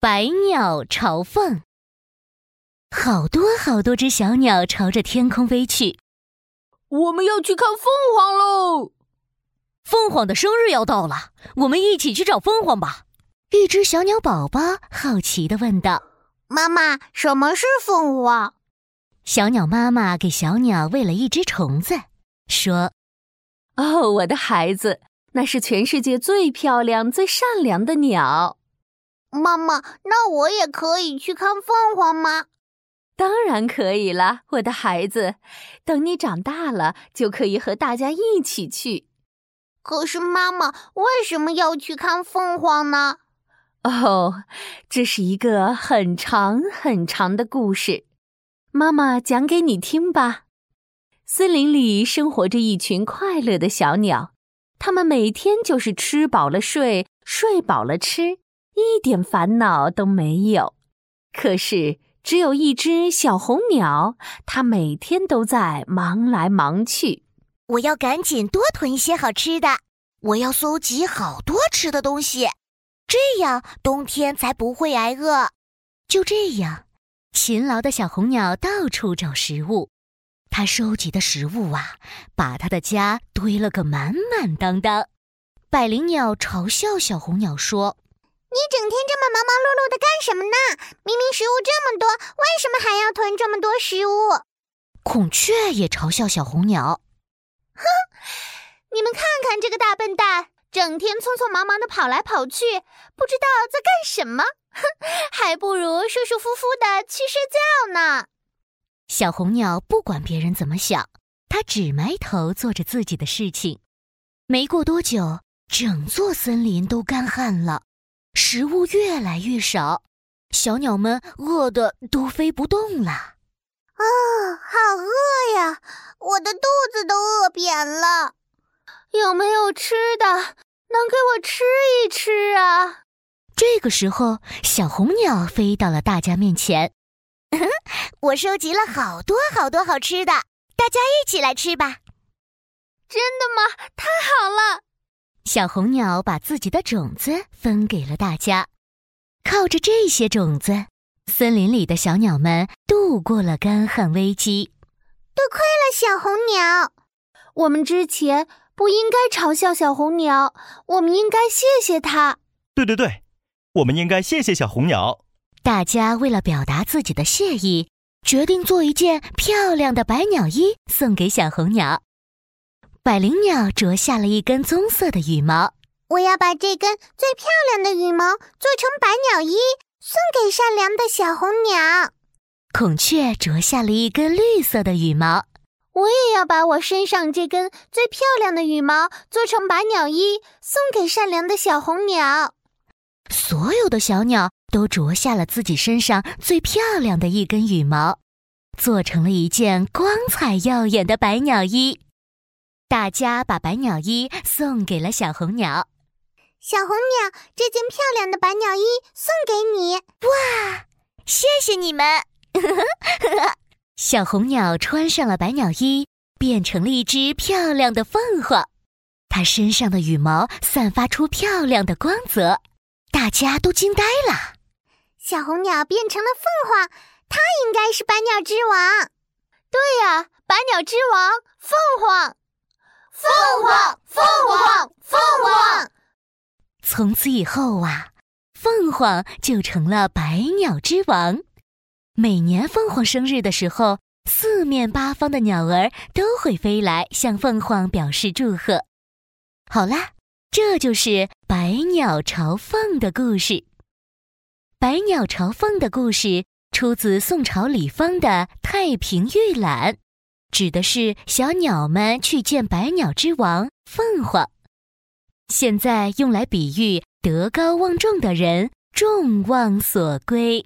百鸟朝凤，好多好多只小鸟朝着天空飞去。我们要去看凤凰喽！凤凰的生日要到了，我们一起去找凤凰吧。一只小鸟宝宝好奇的问道：“妈妈，什么是凤凰？”小鸟妈妈给小鸟喂了一只虫子，说：“哦，我的孩子，那是全世界最漂亮、最善良的鸟。”妈妈，那我也可以去看凤凰吗？当然可以了，我的孩子。等你长大了，就可以和大家一起去。可是，妈妈为什么要去看凤凰呢？哦，这是一个很长很长的故事，妈妈讲给你听吧。森林里生活着一群快乐的小鸟，它们每天就是吃饱了睡，睡饱了吃。一点烦恼都没有，可是只有一只小红鸟，它每天都在忙来忙去。我要赶紧多囤一些好吃的，我要搜集好多吃的东西，这样冬天才不会挨饿。就这样，勤劳的小红鸟到处找食物，它收集的食物啊，把它的家堆了个满满当当。百灵鸟嘲笑小红鸟说。你整天这么忙忙碌碌的干什么呢？明明食物这么多，为什么还要囤这么多食物？孔雀也嘲笑小红鸟：“哼，你们看看这个大笨蛋，整天匆匆忙忙的跑来跑去，不知道在干什么。哼，还不如舒舒服服的去睡觉呢。”小红鸟不管别人怎么想，它只埋头做着自己的事情。没过多久，整座森林都干旱了。食物越来越少，小鸟们饿得都飞不动了。啊，好饿呀！我的肚子都饿扁了。有没有吃的能给我吃一吃啊？这个时候，小红鸟飞到了大家面前。我收集了好多好多好吃的，大家一起来吃吧。真的吗？太好了！小红鸟把自己的种子分给了大家，靠着这些种子，森林里的小鸟们度过了干旱危机。多亏了小红鸟，我们之前不应该嘲笑小红鸟，我们应该谢谢它。对对对，我们应该谢谢小红鸟。大家为了表达自己的谢意，决定做一件漂亮的百鸟衣送给小红鸟。百灵鸟啄下了一根棕色的羽毛，我要把这根最漂亮的羽毛做成百鸟衣，送给善良的小红鸟。孔雀啄下了一根绿色的羽毛，我也要把我身上这根最漂亮的羽毛做成百鸟衣，送给善良的小红鸟。所有的小鸟都啄下了自己身上最漂亮的一根羽毛，做成了一件光彩耀眼的百鸟衣。大家把百鸟衣送给了小红鸟。小红鸟，这件漂亮的百鸟衣送给你。哇，谢谢你们！小红鸟穿上了百鸟衣，变成了一只漂亮的凤凰。它身上的羽毛散发出漂亮的光泽，大家都惊呆了。小红鸟变成了凤凰，它应该是百鸟之王。对呀，百鸟之王，凤凰。凤凰，凤凰，凤凰！从此以后啊，凤凰就成了百鸟之王。每年凤凰生日的时候，四面八方的鸟儿都会飞来向凤凰表示祝贺。好啦，这就是百鸟朝凤的故事。百鸟朝凤的故事出自宋朝李方的《太平御览》。指的是小鸟们去见百鸟之王凤凰，现在用来比喻德高望重的人众望所归。